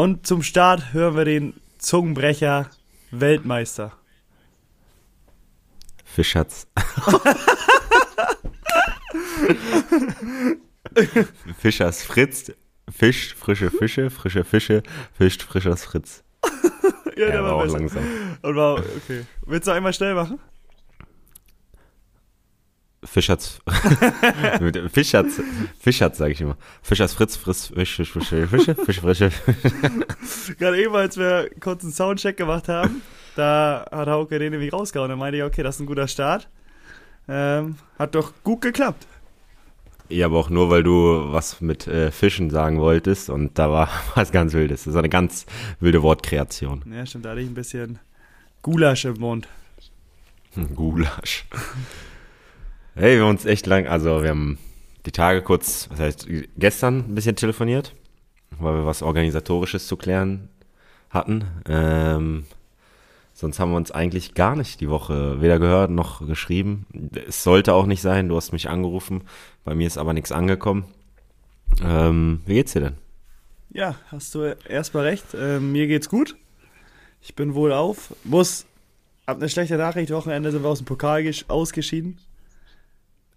Und zum Start hören wir den Zungenbrecher Weltmeister. Fischatz. Fischers Fritz. Fisch, frische Fische, frische Fische, fischt Frischers Fritz. ja, Er der war war auch besser. langsam. Und war, okay. Willst du einmal schnell machen? Fischatz. Mit Fischatz. Fischatz, sage ich immer. Fischers Fritz, Fritz, Fisch, Fisch, Fische, Fische, Fisch, Frische. Gerade eben, als wir kurz einen Soundcheck gemacht haben, da hat Hauke den nämlich rausgehauen. Da meinte ich, okay, das ist ein guter Start. Ähm, hat doch gut geklappt. Ja, aber auch nur, weil du was mit äh, Fischen sagen wolltest und da war was ganz Wildes. Das ist eine ganz wilde Wortkreation. Ja, stimmt, da hatte ich ein bisschen Gulasch im Mund. Hm, Gulasch. Hey, wir haben uns echt lang, also wir haben die Tage kurz, was heißt, gestern ein bisschen telefoniert, weil wir was Organisatorisches zu klären hatten. Ähm, sonst haben wir uns eigentlich gar nicht die Woche weder gehört noch geschrieben. Es sollte auch nicht sein, du hast mich angerufen, bei mir ist aber nichts angekommen. Ähm, wie geht's dir denn? Ja, hast du erstmal recht. Ähm, mir geht's gut. Ich bin wohl auf. Muss, hab eine schlechte Nachricht. Wochenende sind wir aus dem Pokal gesch- ausgeschieden.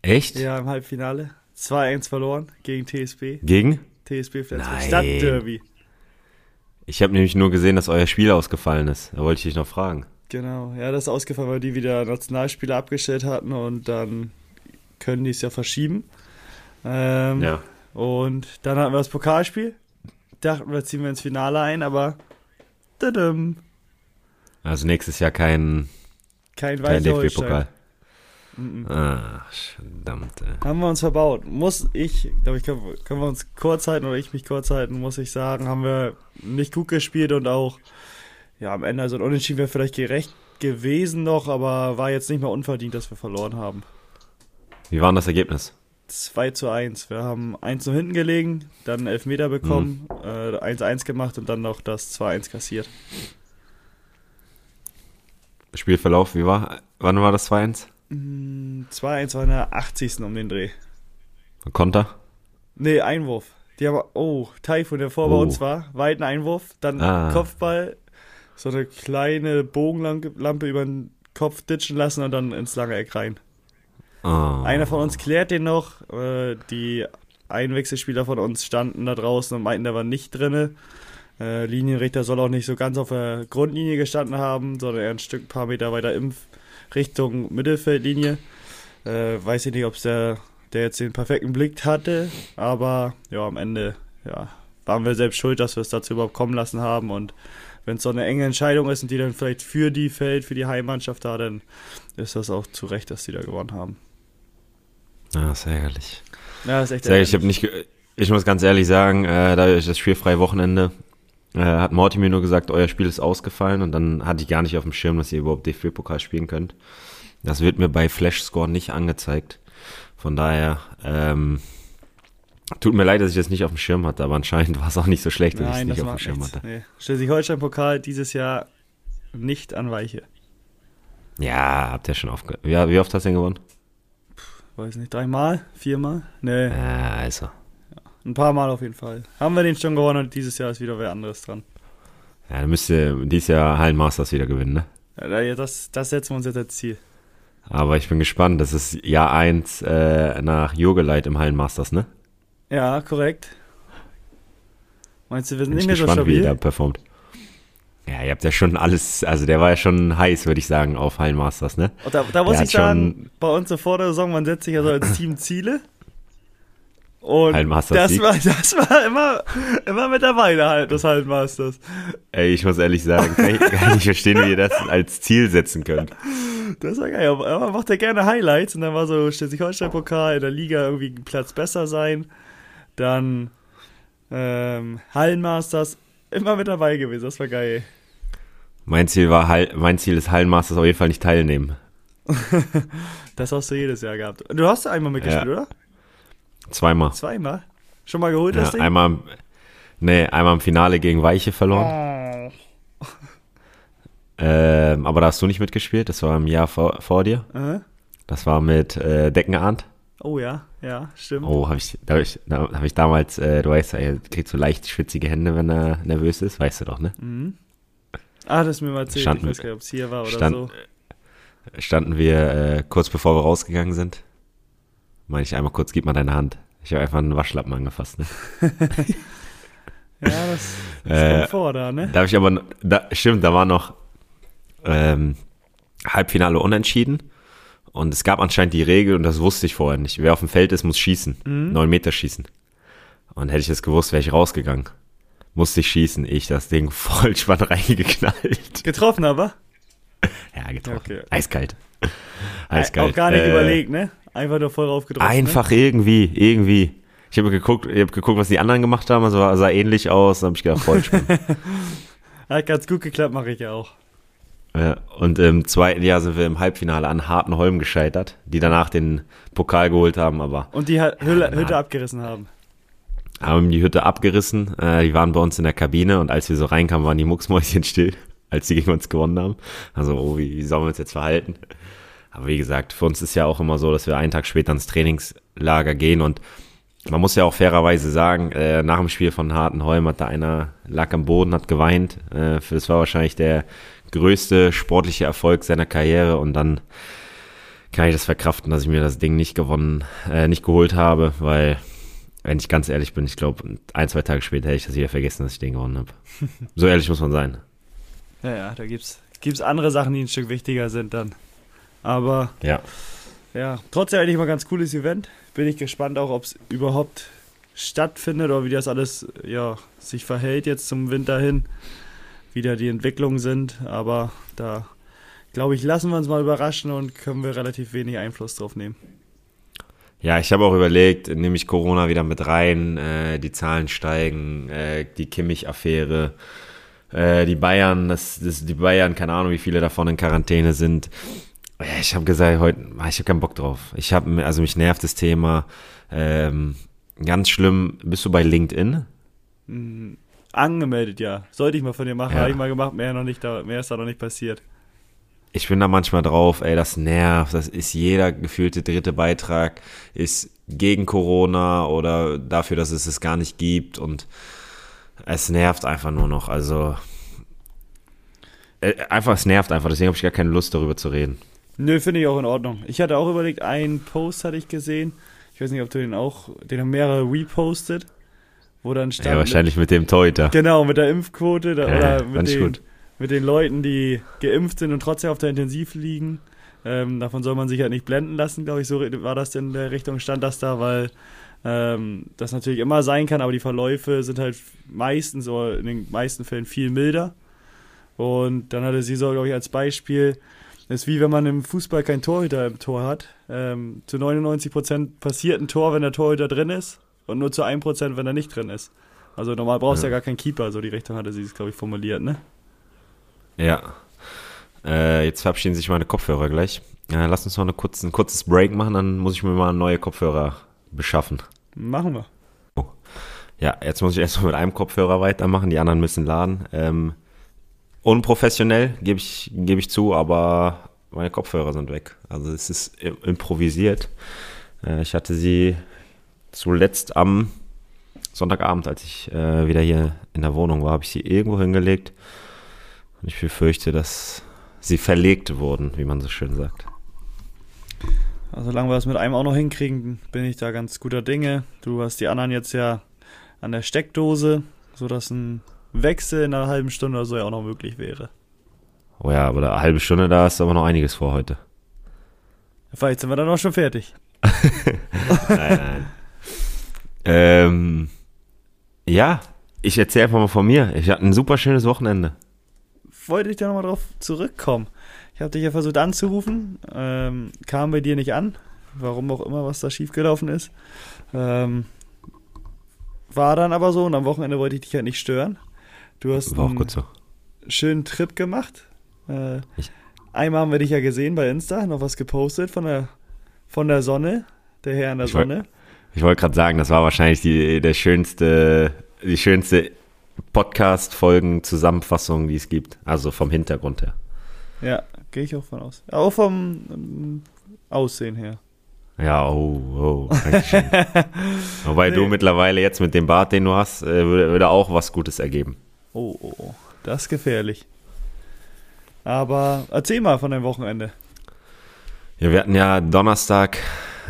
Echt? Ja, im Halbfinale. 2-1 verloren gegen TSB. Gegen? TSB Flensburg. Stadtderby. Ich habe nämlich nur gesehen, dass euer Spiel ausgefallen ist. Da wollte ich dich noch fragen. Genau. Ja, das ist ausgefallen, weil die wieder Nationalspieler abgestellt hatten und dann können die es ja verschieben. Ähm, Ja. Und dann hatten wir das Pokalspiel. Dachten wir, ziehen wir ins Finale ein, aber tadam, Also nächstes Jahr kein, kein kein weißer Mhm. Ach, verdammt. ey. Haben wir uns verbaut. Muss ich, glaube ich, können, können wir uns kurz halten oder ich mich kurz halten, muss ich sagen, haben wir nicht gut gespielt und auch, ja, am Ende, also ein Unentschieden wäre vielleicht gerecht gewesen noch, aber war jetzt nicht mehr unverdient, dass wir verloren haben. Wie war denn das Ergebnis? 2 zu 1. Wir haben 1 zu hinten gelegen, dann einen Elfmeter bekommen, äh, 1-1 gemacht und dann noch das 2-1 kassiert. Spielverlauf, wie war? Wann war das 2-1? Mm, 2-1 war in der 80. um den Dreh. Konter? Nee, Einwurf. Die haben, oh, Taifun, der vor bei Oh. uns war, weiten Einwurf, dann Ah. Kopfball, so eine kleine Bogenlampe über den Kopf ditchen lassen und dann ins lange Eck rein. Oh. Einer von uns klärt den noch, äh, die Einwechselspieler von uns standen da draußen und meinten, der war nicht drinne. Äh, Linienrichter soll auch nicht so ganz auf der Grundlinie gestanden haben, sondern eher ein Stück, paar Meter weiter in Richtung Mittelfeldlinie. Äh, weiß ich nicht, ob der, der jetzt den perfekten Blick hatte, aber ja, am Ende ja, waren wir selbst schuld, dass wir es dazu überhaupt kommen lassen haben und wenn es so eine enge Entscheidung ist und die dann vielleicht für die fällt, für die Heimmannschaft da, dann ist das auch zu Recht, dass die da gewonnen haben. Ja, ist ärgerlich. Ja, das ist echt Sehr, ich ärgerlich. nicht, ich muss ganz ehrlich sagen, äh, da ich das spielfreie Wochenende äh, hat Morty mir nur gesagt, euer Spiel ist ausgefallen und dann hatte ich gar nicht auf dem Schirm, dass ihr überhaupt DFB-Pokal spielen könnt. Das wird mir bei Flashscore nicht angezeigt. Von daher, ähm, tut mir leid, dass ich das nicht auf dem Schirm hatte, aber anscheinend war es auch nicht so schlecht, dass ich es nicht auf dem Schirm nichts. hatte. Nee. Schleswig-Holstein-Pokal dieses Jahr nicht an Weiche. Ja, habt ihr schon aufge... Ja, wie oft hast du denn gewonnen? Weiß nicht, dreimal? Viermal? Nee, Ja, also. Ein paar Mal auf jeden Fall. Haben wir den schon gewonnen und dieses Jahr ist wieder wer anderes dran. Ja, dann müsst ihr dieses Jahr Hallenmasters wieder gewinnen, ne? Ja, da- das, das setzen wir uns jetzt als Ziel. Aber ich bin gespannt. Das ist Jahr 1 äh, nach Jogeleit im Hallenmasters, ne? Ja, korrekt. Meinst du, wir sind Bin nicht ich mehr so gespannt, wie stabil? der performt. Ja, ihr habt ja schon alles, also der war ja schon heiß, würde ich sagen, auf Hallenmasters, ne? Und da, da muss ich sagen, bei uns so vor der Saison, man setzt sich ja so als Team Ziele. Und das war, das war immer, immer mit dabei, der halt, das Hallenmasters. Ey, ich muss ehrlich sagen, kann ich, kann ich nicht verstehen, wie ihr das als Ziel setzen könnt. Das war geil. Aber man macht ja gerne Highlights und dann war so Schleswig-Holstein-Pokal in der Liga irgendwie ein Platz besser sein. Dann ähm, Hallenmasters immer mit dabei gewesen. Das war geil. Mein Ziel war, Hall, mein Ziel ist Hallenmasters auf jeden Fall nicht teilnehmen. Das hast du jedes Jahr gehabt. Du hast einmal mitgespielt, Ja. oder? Zweimal. Zweimal. Schon mal geholt, das Ja, Ding? einmal, nee, einmal im Finale gegen Weiche verloren. Oh. Ähm, aber da hast du nicht mitgespielt, das war im Jahr vor, vor dir. Äh? Das war mit äh, Deckenarndt. Oh ja, ja, stimmt. Oh, habe ich, da hab ich, da hab ich damals, äh, du weißt ja, er kriegt so leicht schwitzige Hände, wenn er nervös ist, weißt du doch, ne? Mhm. Ah, das ist mir mal erzählt. Standen- ich weiß gar nicht, ob es hier war oder stand- so. Standen wir äh, kurz bevor wir rausgegangen sind. Meine ich einmal kurz, gib mal deine Hand. Ich habe einfach einen Waschlappen angefasst, ne? Ja, das, das Äh, kommt vor da, ne? Da habe ich aber, da, stimmt, da war noch ähm, Halbfinale unentschieden. Und es gab anscheinend die Regel, und das wusste ich vorher nicht. Wer auf dem Feld ist, muss schießen. Neun Meter schießen. Und hätte ich das gewusst, wäre ich rausgegangen. Musste ich schießen. Ich das Ding voll spannend reingeknallt. Getroffen aber? Ja, getroffen. Okay. Eiskalt. Eiskalt. Auch gar nicht Äh, überlegt, ne? Einfach nur voll raufgedrückt. Einfach irgendwie, irgendwie. Ich habe geguckt, ich habe geguckt, was die anderen gemacht haben, also sah ähnlich aus, dann habe ich gedacht, voll. Ne? Hat ganz gut geklappt, mache ich ja auch. Ja, und im zweiten Jahr sind wir im Halbfinale an Hartenholm gescheitert, die danach den Pokal geholt haben, aber Und die Hülle, na. Hütte abgerissen haben. haben die Hütte abgerissen. Äh, die waren bei uns in der Kabine und als wir so reinkamen, waren die Mucksmäuschen still, als die gegen uns gewonnen haben. Also, oh, wie, wie sollen wir uns jetzt verhalten? Aber wie gesagt, für uns ist ja auch immer so, dass wir einen Tag später ins Trainingslager gehen und man muss ja auch fairerweise sagen, äh, nach dem Spiel von Hartenholm hat da einer, lag am Boden, hat geweint. Äh, das war wahrscheinlich der größte sportliche Erfolg seiner Karriere und dann kann ich das verkraften, dass ich mir das Ding nicht gewonnen, äh, nicht geholt habe, weil, wenn ich ganz ehrlich bin, ich glaube, ein, zwei Tage später hätte ich das wieder vergessen, dass ich den gewonnen habe. so ehrlich muss man sein. Ja, ja, da gibt's, gibt's andere Sachen, die ein Stück wichtiger sind dann. Aber Ja. ja, trotzdem eigentlich mal ein ganz cooles Event. Bin ich gespannt auch, ob es überhaupt stattfindet oder wie das alles ja, sich verhält jetzt zum Winter hin. Wie da die Entwicklungen sind. Aber da, glaube ich, lassen wir uns mal überraschen und können wir relativ wenig Einfluss drauf nehmen. Ja, ich habe auch überlegt, nehme ich Corona wieder mit rein, äh, die Zahlen steigen, äh, die Kimmich-Affäre, äh, die Bayern, das, das, die Bayern, keine Ahnung, wie viele davon in Quarantäne sind. Ich habe gesagt, heute, ah, ich habe keinen Bock drauf. Ich habe, also mich nervt das Thema. Ähm, ganz schlimm, bist du bei LinkedIn? Mhm. Angemeldet, ja. Sollte ich mal von dir machen, Ja. habe ich mal gemacht, mehr, noch nicht mehr ist da noch nicht passiert. Ich bin da manchmal drauf, ey, das nervt. Das ist jeder gefühlte dritte Beitrag, ist gegen Corona oder dafür, dass es es gar nicht gibt und es nervt einfach nur noch. Also, äh, einfach, es nervt einfach, deswegen habe ich gar keine Lust darüber zu reden. Nö, finde ich auch in Ordnung. Ich hatte auch überlegt, einen Post hatte ich gesehen. Ich weiß nicht, ob du den auch, den haben mehrere repostet, wo dann stand. Ja, wahrscheinlich mit dem Torhüter. Genau, mit der Impfquote da, Ja, oder mit den, gut. mit den Leuten, die geimpft sind und trotzdem auf der Intensiv liegen. Ähm, davon soll man sich halt nicht blenden lassen, glaube ich. So war das in der Richtung, stand das da, weil ähm, das natürlich immer sein kann, aber die Verläufe sind halt meistens oder in den meisten Fällen viel milder. Und dann hatte sie so, glaube ich, als Beispiel, ist wie wenn man im Fußball kein Torhüter im Tor hat. Ähm, zu 99% passiert ein Tor, wenn der Torhüter drin ist und nur zu 1%, wenn er nicht drin ist. Also normal brauchst du ja. Ja. gar keinen Keeper, so die Richtung hatte sie es, glaube ich, formuliert, ne? Ja. Äh, jetzt verabschieden sich meine Kopfhörer gleich. Äh, lass uns noch eine kurz, ein kurzes Break machen, dann muss ich mir mal neue Kopfhörer beschaffen. Machen wir. Ja, jetzt muss ich erstmal mit einem Kopfhörer weitermachen, die anderen müssen laden. Ähm, unprofessionell, gebe ich, gebe ich zu, aber meine Kopfhörer sind weg. Also es ist im- improvisiert. Äh, ich hatte sie zuletzt am Sonntagabend, als ich äh, wieder hier in der Wohnung war, habe ich sie irgendwo hingelegt. Und ich befürchte, dass sie verlegt wurden, wie man so schön sagt. Also solange wir das mit einem auch noch hinkriegen, bin ich da ganz guter Dinge. Du hast die anderen jetzt ja an der Steckdose, sodass ein Wechsel in einer halben Stunde oder so ja auch noch möglich wäre. Oh ja, aber eine halbe Stunde, da ist aber noch einiges vor heute. Vielleicht sind wir dann auch schon fertig. Nein, nein. ähm, ja, ich erzähle einfach mal von mir. Ich hatte ein super schönes Wochenende. Wollte ich da nochmal drauf zurückkommen. Ich habe dich ja versucht anzurufen, ähm, kam bei dir nicht an. Warum auch immer, was da schiefgelaufen ist. Ähm, war dann aber so und am Wochenende wollte ich dich halt nicht stören. Du hast War auch einen gut so. schönen Trip gemacht. Äh, einmal haben wir dich ja gesehen bei Insta, noch was gepostet von der, von der Sonne, der Herr in der Ich wollt- Sonne. Ich wollte gerade sagen, das war wahrscheinlich die, der schönste, die schönste Podcast-Folgen-Zusammenfassung, die es gibt. Also vom Hintergrund her. Ja, gehe ich auch von aus. Auch vom ähm, Aussehen her. Ja, oh, oh. Wobei nee. du mittlerweile jetzt mit dem Bart, den du hast, äh, würde, würde auch was Gutes ergeben. Oh, oh, oh. Das ist gefährlich. Aber erzähl mal von deinem Wochenende. Ja, wir hatten ja Donnerstag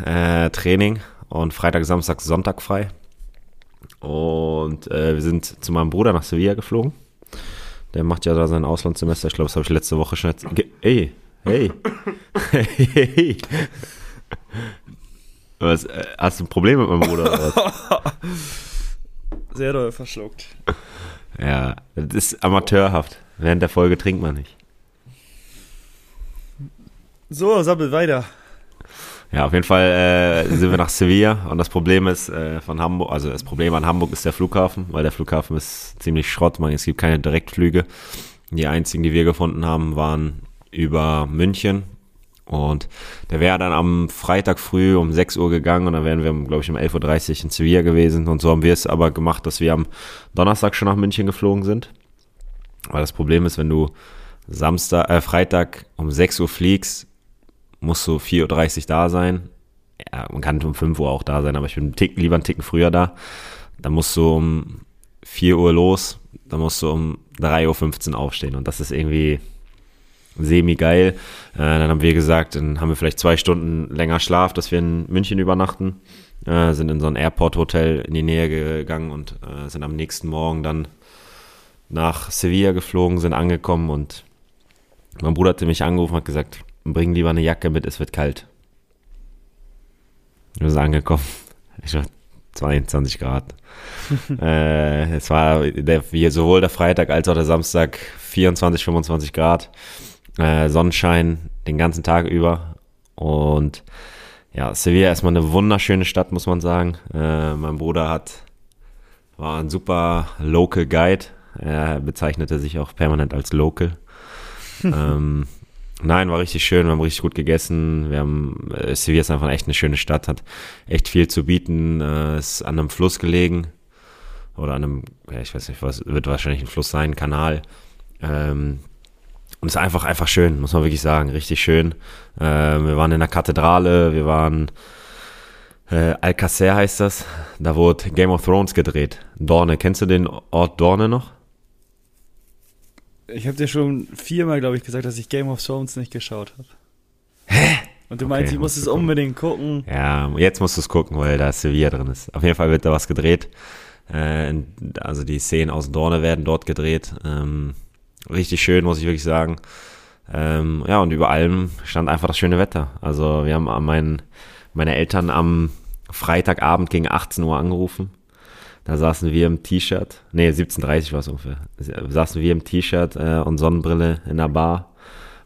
äh, Training und Freitag, Samstag, Sonntag frei. Und äh, wir sind zu meinem Bruder nach Sevilla geflogen. Der macht ja da sein Auslandssemester. Ich glaube, das habe ich letzte Woche schon erzählt. Ey, hey. hey, hey. Was, äh, hast du ein Problem mit meinem Bruder oder was? Sehr doll verschluckt. Ja, das ist amateurhaft. Während der Folge trinkt man nicht. So, sabbel weiter. Ja, auf jeden Fall äh, sind wir nach Sevilla und das Problem ist äh, von Hamburg, also das Problem an Hamburg ist der Flughafen, weil der Flughafen ist ziemlich Schrott, man, es gibt keine Direktflüge. Die einzigen, die wir gefunden haben, waren über München und der wäre dann am Freitag früh um 6 Uhr gegangen und dann wären wir, glaube ich, um 11.30 Uhr in Sevilla gewesen. Und so haben wir es aber gemacht, dass wir am Donnerstag schon nach München geflogen sind. Weil das Problem ist, wenn du Samstag, äh, Freitag um 6 Uhr fliegst, musst du 4.30 Uhr da sein. Ja, man kann um 5 Uhr auch da sein, aber ich bin Tick, lieber einen Ticken früher da. Dann musst du um 4 Uhr los, dann musst du um 3.15 Uhr aufstehen. Und das ist irgendwie semi-geil. Äh, dann haben wir gesagt, dann haben wir vielleicht zwei Stunden länger Schlaf, dass wir in München übernachten. Äh, sind in so ein Airport-Hotel in die Nähe gegangen und äh, sind am nächsten Morgen dann nach Sevilla geflogen, sind angekommen und mein Bruder hatte mich angerufen und hat gesagt, bring lieber eine Jacke mit, es wird kalt. Wir sind angekommen. Ich war 22 Grad. äh, es war der, sowohl der Freitag als auch der Samstag 24, 25 Grad äh, Sonnenschein den ganzen Tag über. Und ja, Sevilla ist mal eine wunderschöne Stadt, muss man sagen. Äh, mein Bruder hat, war ein super Local Guide. Er bezeichnete sich auch permanent als Local. ähm, nein, war richtig schön, wir haben richtig gut gegessen. Wir haben, äh, Sevilla ist einfach echt eine schöne Stadt, hat echt viel zu bieten, äh, ist an einem Fluss gelegen. Oder an einem, ja, ich weiß nicht, was wird wahrscheinlich ein Fluss sein, Kanal. Ähm, und es ist einfach, einfach schön, muss man wirklich sagen. Richtig schön. Äh, wir waren in der Kathedrale, wir waren äh, Alcacer heißt das. Da wurde Game of Thrones gedreht. Dorne, kennst du den Ort Dorne noch? Ich habe dir schon viermal, glaube ich, gesagt, dass ich Game of Thrones nicht geschaut habe. Hä? Und du meinst, okay, ich muss es unbedingt gucken. Ja, jetzt musst du es gucken, weil da Sevilla drin ist. Auf jeden Fall wird da was gedreht. Äh, also die Szenen aus Dorne werden dort gedreht. Ähm, richtig schön, muss ich wirklich sagen. Ähm, ja, und über allem stand einfach das schöne Wetter. Also wir haben mein, meine Eltern am Freitagabend gegen 18 Uhr angerufen. Da saßen wir im T-Shirt, nee, 17.30 war es ungefähr, saßen wir im T-Shirt äh, und Sonnenbrille in der Bar.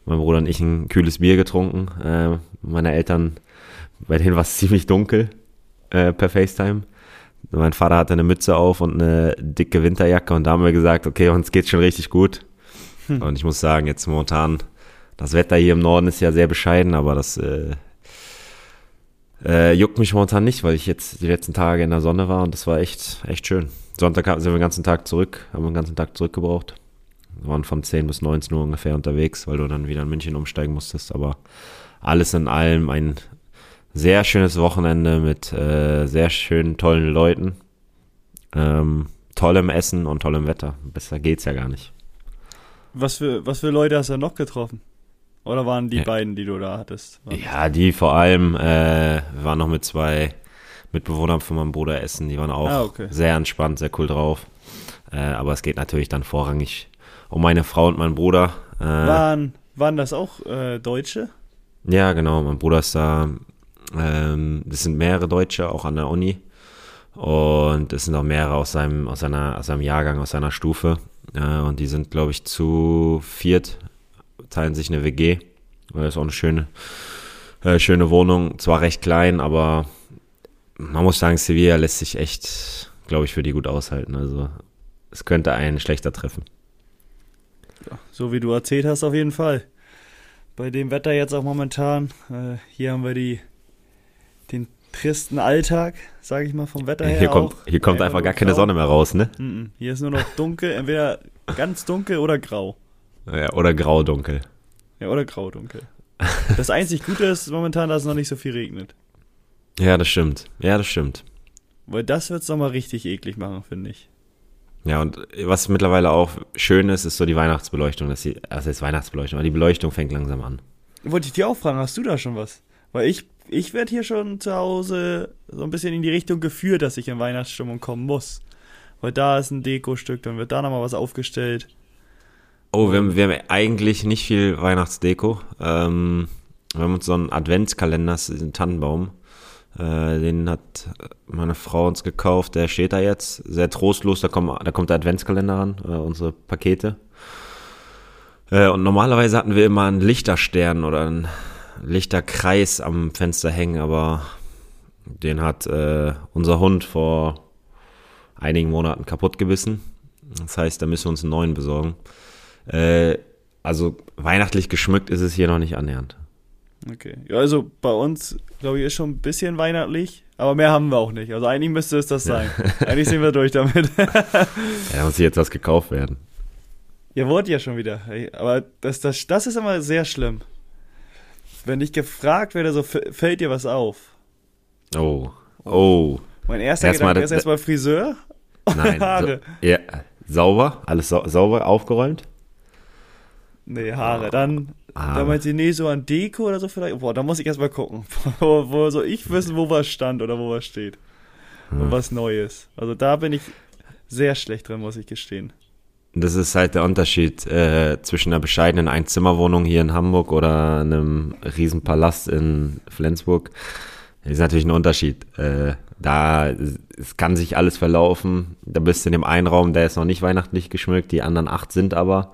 Mein Bruder und ich ein kühles Bier getrunken. Äh, meine Eltern, bei denen war es ziemlich dunkel äh, per FaceTime. Mein Vater hatte eine Mütze auf und eine dicke Winterjacke und da haben wir gesagt, okay, uns geht's schon richtig gut. Hm. Und ich muss sagen, jetzt momentan, das Wetter hier im Norden ist ja sehr bescheiden, aber das äh, äh, juckt mich momentan nicht, weil ich jetzt die letzten Tage in der Sonne war und das war echt, echt schön. Sonntag sind wir den ganzen Tag zurück, haben wir den ganzen Tag zurückgebraucht. Wir waren von 10 bis 19 Uhr ungefähr unterwegs, weil du dann wieder in München umsteigen musstest. Aber alles in allem ein sehr schönes Wochenende mit äh, sehr schönen, tollen Leuten, ähm, tollem Essen und tollem Wetter. Besser geht's ja gar nicht. Was für, was für Leute hast du noch getroffen? Oder waren die ja. beiden, die du da hattest? Ja, die vor allem. Äh, wir waren noch mit zwei Mitbewohnern von meinem Bruder essen. Die waren auch ah, okay. sehr entspannt, sehr cool drauf. Äh, aber es geht natürlich dann vorrangig um meine Frau und meinen Bruder. Äh, waren, waren das auch äh, Deutsche? Ja, genau. Mein Bruder ist da. Ähm, das sind mehrere Deutsche, auch an der Uni. Und es sind auch mehrere aus seinem, aus seiner, aus seinem Jahrgang, aus seiner Stufe. Äh, und die sind, glaube ich, zu viert, teilen sich eine WG. Das ist auch eine schöne, äh, schöne Wohnung. Zwar recht klein, aber man muss sagen, Sevilla lässt sich echt, glaube ich, für die gut aushalten. Also es könnte einen schlechter treffen. So wie du erzählt hast, auf jeden Fall. Bei dem Wetter jetzt auch momentan. Äh, hier haben wir die, tristen Alltag, sage ich mal, vom Wetter her. Hier kommt, hier kommt einfach gar keine Sonne mehr raus, ne? Hier ist nur noch dunkel, entweder ganz dunkel oder grau. Ja, oder grau-dunkel. Ja, oder grau-dunkel. Das einzig Gute ist momentan, dass es noch nicht so viel regnet. Ja, das stimmt. Ja, das stimmt. Weil das wird es nochmal richtig eklig machen, finde ich. Ja, und was mittlerweile auch schön ist, ist so die Weihnachtsbeleuchtung. Das ist, also ist Weihnachtsbeleuchtung, aber die Beleuchtung fängt langsam an. Wollte ich dir auch fragen, hast du da schon was? Weil ich, ich werde hier schon zu Hause so ein bisschen in die Richtung geführt, dass ich in Weihnachtsstimmung kommen muss. Weil da ist ein Dekostück, dann wird da nochmal was aufgestellt. Oh, wir haben, wir haben eigentlich nicht viel Weihnachtsdeko. Ähm, wir haben uns so einen Adventskalender, das ist ein Tannenbaum. Äh, den hat meine Frau uns gekauft. Der steht da jetzt. Sehr trostlos. Da, kommt, da kommt der Adventskalender ran, äh, unsere Pakete. Äh, und normalerweise hatten wir immer einen Lichterstern oder einen Lichterkreis am Fenster hängen, aber den hat äh, unser Hund vor einigen Monaten kaputt gebissen. Das heißt, da müssen wir uns einen neuen besorgen. Äh, also weihnachtlich geschmückt ist es hier noch nicht annähernd. Okay. Ja, also bei uns, glaube ich, ist schon ein bisschen weihnachtlich, aber mehr haben wir auch nicht. Also eigentlich müsste es das sein. eigentlich sind wir durch damit. ja, muss jetzt was gekauft werden. Ja, wurde ja schon wieder. Aber das, das, das ist immer sehr schlimm. Wenn ich gefragt werde, so fällt dir was auf. Oh. Oh. Mein erster erst Gedanke ist erstmal Friseur. Nein. Haare. So, ja, sauber, alles sa sauber aufgeräumt. Nee, Haare. Dann, ah. dann meint sie, nee, so an Deko oder so vielleicht. Boah, da muss ich erstmal gucken. wo, wo soll ich wissen, wo was stand oder wo was steht. Hm. Und was Neues. Also da bin ich sehr schlecht drin, muss ich gestehen. Das ist halt der Unterschied äh, zwischen einer bescheidenen Einzimmerwohnung hier in Hamburg oder einem Riesenpalast in Flensburg. Das ist natürlich ein Unterschied. Äh, da es kann sich alles verlaufen. Da bist du in dem einen Raum, der ist noch nicht weihnachtlich geschmückt, die anderen acht sind aber.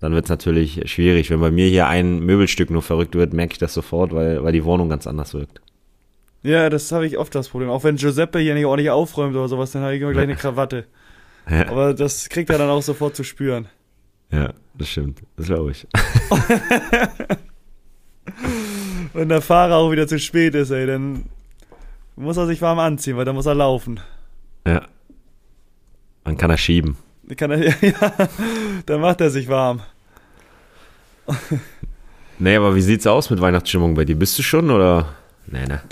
Dann wird es natürlich schwierig. Wenn bei mir hier ein Möbelstück nur verrückt wird, merke ich das sofort, weil, weil die Wohnung ganz anders wirkt. Ja, das habe ich oft das Problem. Auch wenn Giuseppe hier nicht ordentlich aufräumt oder sowas, dann habe ich immer gleich eine Krawatte. Ja. Aber das kriegt er dann auch sofort zu spüren. Ja, das stimmt. Das glaube ich. Wenn der Fahrer auch wieder zu spät ist, ey, dann muss er sich warm anziehen, weil dann muss er laufen. Ja. Dann kann er schieben. Kann er, ja, dann macht er sich warm. nee, aber wie sieht's aus mit Weihnachtsstimmung bei dir? Bist du schon oder? Nee, ne.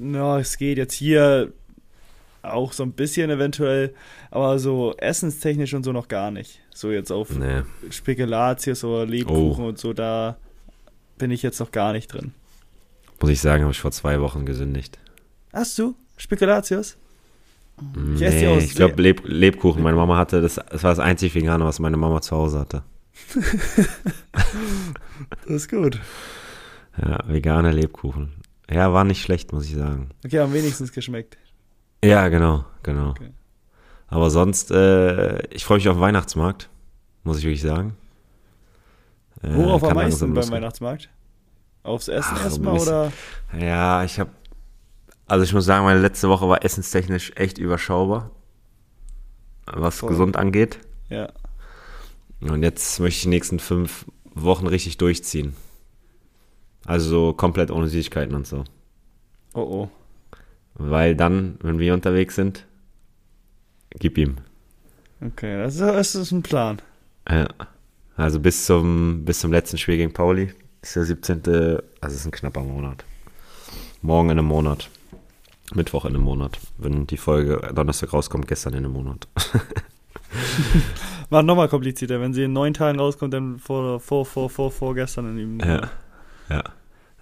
Ja, es geht jetzt hier auch so ein bisschen eventuell, aber so essenstechnisch und so noch gar nicht. So jetzt auf nee. Spekulatius oder Lebkuchen oh. und so, da bin ich jetzt noch gar nicht drin. Muss ich sagen, habe ich vor zwei Wochen gesündigt. Hast du? Spekulatius? Ich, nee, ich glaube Leb Lebkuchen. Meine Mama hatte, das, das war das einzige Vegane, was meine Mama zu Hause hatte. das ist gut. Ja, vegane Lebkuchen. Ja, war nicht schlecht, muss ich sagen. Okay, am wenigstens geschmeckt. Ja, genau, genau. Okay. Aber sonst, äh, ich freue mich auf den Weihnachtsmarkt, muss ich wirklich sagen. Äh, Worauf am meisten beim Weihnachtsmarkt? Aufs Essen erstmal oder? Ja, ich habe, also ich muss sagen, meine letzte Woche war essenstechnisch echt überschaubar, was Voll. gesund angeht. Ja. Und jetzt möchte ich die nächsten fünf Wochen richtig durchziehen. Also so komplett ohne Süßigkeiten und so. Oh oh. Weil dann, wenn wir unterwegs sind, gib ihm. Okay, das ist, das ist ein Plan. Ja. Also bis zum, bis zum letzten Spiel gegen Pauli ist der 17. Also es ist ein knapper Monat. Morgen in einem Monat. Mittwoch in einem Monat. Wenn die Folge Donnerstag rauskommt, gestern in einem Monat. War nochmal komplizierter. Wenn sie in neun Tagen rauskommt, dann vor, vor, vor, vor, vor gestern in ihm. Ja. Ja.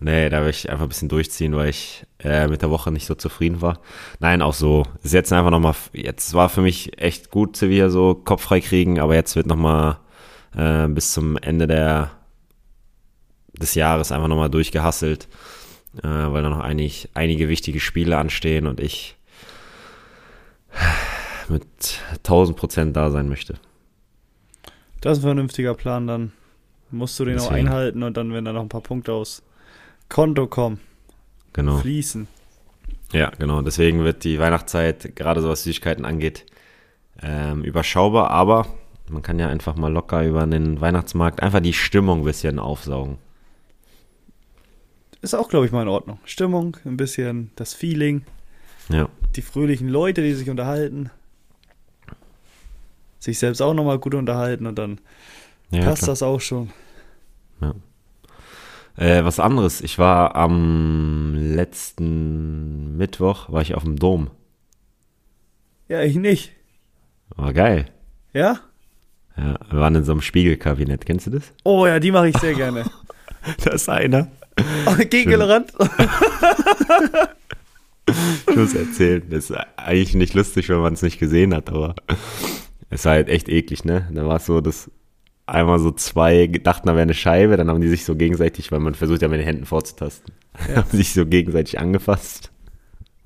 Nee, da will ich einfach ein bisschen durchziehen, weil ich äh, mit der Woche nicht so zufrieden war. Nein, auch so. Ist jetzt einfach nochmal, jetzt war für mich echt gut, Sevilla so Kopf frei kriegen, aber jetzt wird nochmal äh, bis zum Ende der, des Jahres einfach nochmal durchgehasselt, äh, weil da noch einig, einige wichtige Spiele anstehen und ich mit 1000 Prozent da sein möchte. Das ist ein vernünftiger Plan, dann musst du den Deswegen. auch einhalten und dann, wenn da noch ein paar Punkte aus Konto kommen, genau. fließen. Ja, genau. Deswegen wird die Weihnachtszeit, gerade so was Süßigkeiten angeht, ähm, überschaubar, aber man kann ja einfach mal locker über den Weihnachtsmarkt einfach die Stimmung ein bisschen aufsaugen. Ist auch, glaube ich, mal in Ordnung. Stimmung, ein bisschen das Feeling. Ja. Die fröhlichen Leute, die sich unterhalten. Sich selbst auch nochmal gut unterhalten und dann ja, passt klar. das auch schon. Ja. Äh, was anderes. Ich war am letzten Mittwoch, war ich auf dem Dom. Ja, ich nicht. War geil. Ja? Ja, wir waren in so einem Spiegelkabinett. Kennst du das? Oh ja, die mache ich sehr gerne. Da ist einer. Oh, Gegengerannt. Ich muss erzählen. Das ist eigentlich nicht lustig, wenn man es nicht gesehen hat, aber es war halt echt eklig, ne? Da war es so, dass einmal so zwei dachten, da wäre eine Scheibe, dann haben die sich so gegenseitig, weil man versucht ja mit den Händen vorzutasten, Ja. haben sich so gegenseitig angefasst.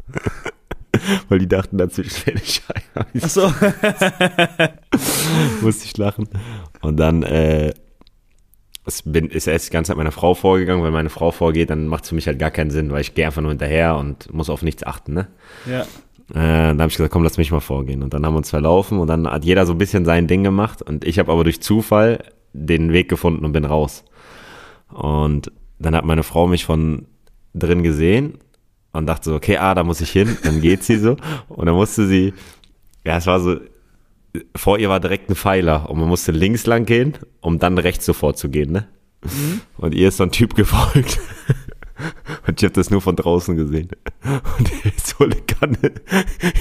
weil die dachten, dazwischen wäre eine Scheibe. Achso. musste ich lachen. Und dann äh, es bin, ist erst die ganze Zeit meine Frau vorgegangen, weil meine Frau vorgeht, dann macht es für mich halt gar keinen Sinn, weil ich gehe einfach nur hinterher und muss auf nichts achten, ne? Ja. Äh, dann habe ich gesagt, komm, lass mich mal vorgehen. Und dann haben wir uns verlaufen und dann hat jeder so ein bisschen sein Ding gemacht und ich habe aber durch Zufall den Weg gefunden und bin raus. Und dann hat meine Frau mich von drin gesehen und dachte so, okay, ah, da muss ich hin. Dann geht sie so und dann musste sie, ja, es war so, vor ihr war direkt ein Pfeiler und man musste links lang gehen, um dann rechts sofort zu gehen, ne? Und ihr ist so ein Typ gefolgt. Und ich habe das nur von draußen gesehen. Und er ist so eine Kanne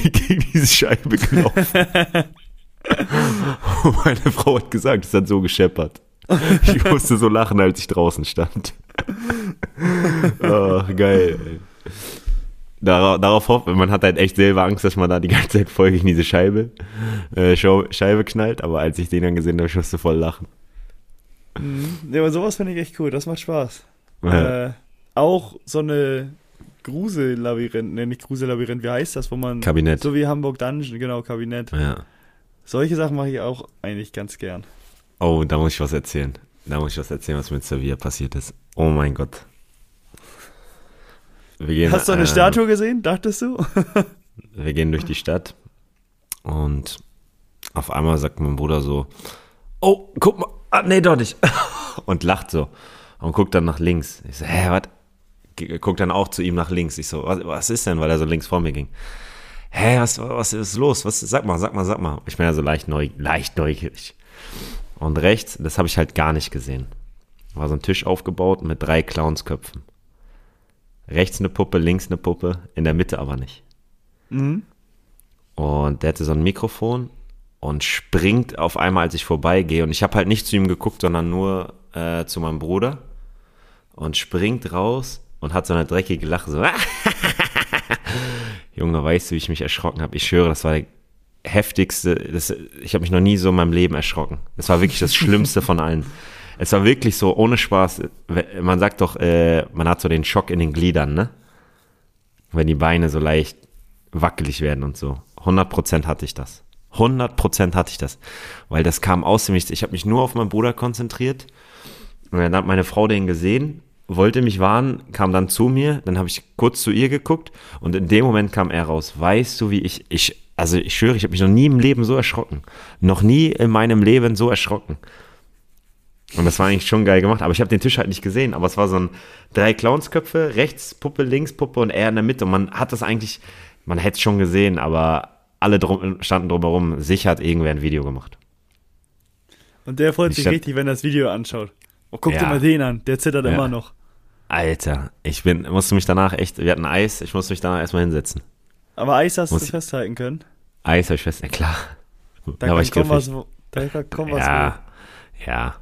gegen diese Scheibe gelaufen. Und meine Frau hat gesagt, es hat so gescheppert. Ich musste so lachen, als ich draußen stand. Oh, geil. ey. Darauf, darauf hofft man hat halt echt selber Angst, dass man da die ganze Zeit voll gegen diese Scheibe, äh, Scheibe knallt, aber als ich den dann gesehen habe, ich musste voll lachen. Mhm. Ja, aber sowas finde ich echt cool. Das macht Spaß. Ja. Äh, auch so eine Grusel-Labyrinth, ne, nicht Grusel-Labyrinth, wie heißt das, wo man. Kabinett. So wie Hamburg Dungeon, genau, Kabinett. Ja. Solche Sachen mache ich auch eigentlich ganz gern. Oh, da muss ich was erzählen. Da muss ich was erzählen, was mit Sevilla passiert ist. Oh mein Gott. Wir gehen, Hast du eine äh, Statue gesehen, dachtest du? Wir gehen durch die Stadt und auf einmal sagt mein Bruder so, oh, guck mal, ah, nee, doch nicht. Und lacht so und guckt dann nach links. Ich so, hä, was? Guckt dann auch zu ihm nach links. Ich so, was, was ist denn, weil er so links vor mir ging. Hä, was, was ist los? Was, sag mal, sag mal, sag mal. Ich bin ja so leicht, neu, leicht neugierig. Und rechts, das habe ich halt gar nicht gesehen. War so ein Tisch aufgebaut mit drei Clownsköpfen. Rechts eine Puppe, links eine Puppe, in der Mitte aber nicht. Mhm. Und der hatte so ein Mikrofon und springt auf einmal, als ich vorbeigehe. Und ich habe halt nicht zu ihm geguckt, sondern nur äh, zu meinem Bruder. Und springt raus und hat so eine dreckige Lache. So. Junge, weißt du, wie ich mich erschrocken habe? Ich schwöre, das war der heftigste. Das, ich habe mich noch nie so in meinem Leben erschrocken. Das war wirklich das Schlimmste von allen. Es war wirklich so, ohne Spaß. Man sagt doch, äh, man hat so den Schock in den Gliedern, ne? Wenn die Beine so leicht wackelig werden und so. 100% hatte ich das. 100% hatte ich das. Weil das kam aus dem Nichts. Ich habe mich nur auf meinen Bruder konzentriert. Und dann hat meine Frau den gesehen, wollte mich warnen, kam dann zu mir. Dann habe ich kurz zu ihr geguckt. Und in dem Moment kam er raus. Weißt du, wie ich, ich, also ich schwöre, ich habe mich noch nie im Leben so erschrocken. Noch nie in meinem Leben so erschrocken. Und das war eigentlich schon geil gemacht, aber ich habe den Tisch halt nicht gesehen. Aber es war so ein drei Clownsköpfe, rechts Puppe, links Puppe und er in der Mitte. Und man hat das eigentlich, man hätte es schon gesehen, aber alle drum, standen drumherum. Sicher hat irgendwer ein Video gemacht. Und der freut Ich sich richtig, wenn er das Video anschaut. Oh, guck Ja. dir mal den an, der zittert Ja. immer noch. Alter, ich bin, musste mich danach echt, wir hatten Eis, ich musste mich danach erstmal hinsetzen. Aber Eis hast du Muss- festhalten können. Eis habe ich fest, ja klar. Da kann ich kommen, griffig. was, wo- da kann kommen, was Ja, ja.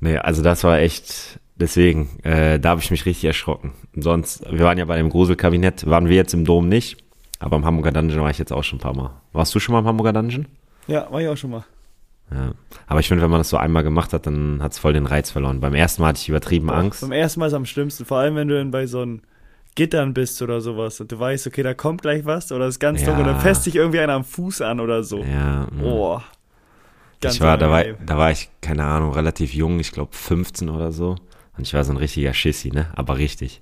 Nee, also das war echt, deswegen, äh, da habe ich mich richtig erschrocken. Sonst, wir waren ja bei dem Gruselkabinett, waren wir jetzt im Dom nicht, aber im Hamburger Dungeon war ich jetzt auch schon ein paar Mal. Warst du schon mal im Hamburger Dungeon? wo. Ja, war ich auch schon mal. Ja. Aber ich finde, wenn man das so einmal gemacht hat, dann hat es voll den Reiz verloren. Beim ersten Mal hatte ich übertrieben Angst. Beim ersten Mal ist am schlimmsten, vor allem wenn du dann bei so einem Gittern bist oder sowas und du weißt, okay, da kommt gleich was oder es ist ganz Ja. dunkel und dann fässt dich irgendwie einer am Fuß an oder so. Ja, mm. Oh. Ganz ich war, da war, da war ich, keine Ahnung, relativ jung, ich glaube 15 oder so. Und ich war so ein richtiger Schissi, ne? Aber richtig.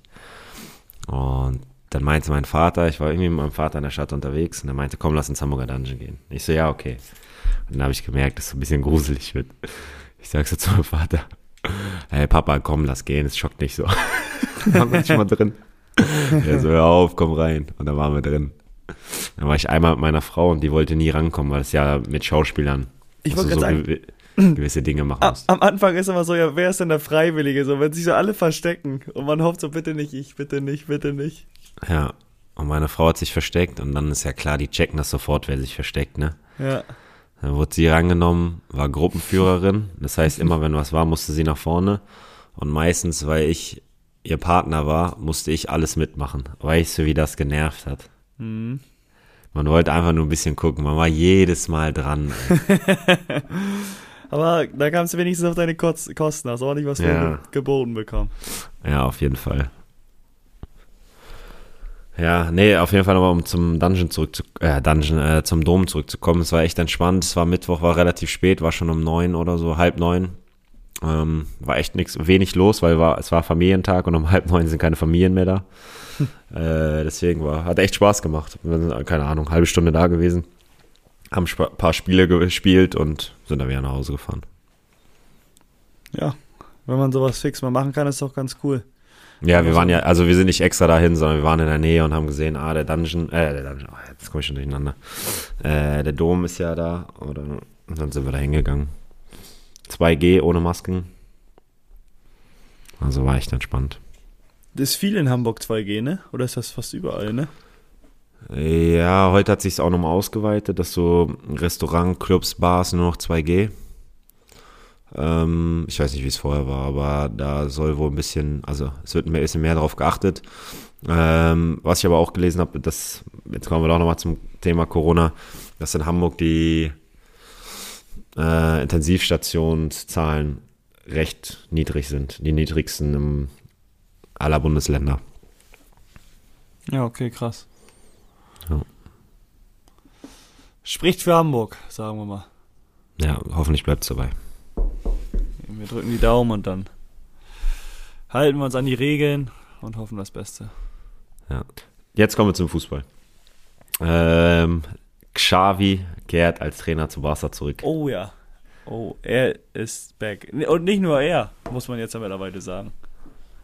Und dann meinte mein Vater, ich war irgendwie mit meinem Vater in der Stadt unterwegs und er meinte, komm, lass ins Hamburger Dungeon gehen. Ich so, ja, okay. Und dann habe ich gemerkt, dass es so ein bisschen gruselig wird. Ich sag so zu meinem Vater, hey Papa, komm, lass gehen, es schockt nicht so. dann war ich mal drin. Er so, hör auf, komm rein. Und dann waren wir drin. Dann war ich einmal mit meiner Frau und die wollte nie rankommen, weil es ja mit Schauspielern Ich also so sagen, wie, gewisse Dinge machen musst. am Anfang ist immer so, ja, wer ist denn der Freiwillige? So, wenn sich so alle verstecken und man hofft so, bitte nicht ich, bitte nicht, bitte nicht. Ja. Und meine Frau hat sich versteckt und dann ist ja klar, die checken das sofort, wer sich versteckt, ne? Ja. Dann wurde sie rangenommen, war Gruppenführerin. Das heißt, immer wenn was war, musste sie nach vorne. Und meistens, weil ich ihr Partner war, musste ich alles mitmachen. Weißt du, wie das genervt hat? Mhm. Man wollte einfach nur ein bisschen gucken. Man war jedes Mal dran. Aber da kamst du wenigstens auf deine Kost Kosten, hast auch nicht was Ja. geboten bekommen. Ja, auf jeden Fall. Ja, nee, auf jeden Fall nochmal, um zum Dungeon zurück zu, äh, Dungeon, äh, zum Dom zurückzukommen. Es war echt entspannt. Es war Mittwoch, war relativ spät, war schon um neun oder so, halb neun. Ähm, war echt nichts, wenig los, weil war, es war Familientag und um halb neun sind keine Familien mehr da. äh, deswegen war, hat echt Spaß gemacht. Wir sind, keine Ahnung, halbe Stunde da gewesen. Haben ein paar Spiele gespielt und sind dann wieder nach Hause gefahren. Ja, wenn man sowas fix mal machen kann, ist doch ganz cool. Ja, wir waren ja, also wir sind nicht extra dahin, sondern wir waren in der Nähe und haben gesehen, ah, der Dungeon, äh, der Dungeon, oh, jetzt komme ich schon durcheinander. Äh, der Dom ist ja da, oder, und dann sind wir da hingegangen. 2G ohne Masken. Also war echt entspannt. Das ist viel in Hamburg 2G, ne? Oder ist das fast überall, ne? Ja, heute hat sich's auch nochmal ausgeweitet, dass so Restaurant, Clubs, Bars nur noch 2G. Ähm, ich weiß nicht, wie es vorher war, aber da soll wohl ein bisschen, also es wird ein bisschen mehr darauf geachtet. Ähm, was ich aber auch gelesen habe, dass, jetzt kommen wir doch nochmal zum Thema Corona, dass in Hamburg die äh, Intensivstationszahlen recht niedrig sind. Die niedrigsten im, aller Bundesländer. Ja, okay, krass. Ja. Spricht für Hamburg, sagen wir mal. Ja, hoffentlich bleibt es dabei. Wir drücken die Daumen und dann halten wir uns an die Regeln und hoffen das Beste. Ja. Jetzt kommen wir zum Fußball. Ähm, Xavi kehrt als Trainer zu Barca zurück. Oh ja. Oh, er ist back. Und nicht nur er, muss man jetzt mittlerweile sagen.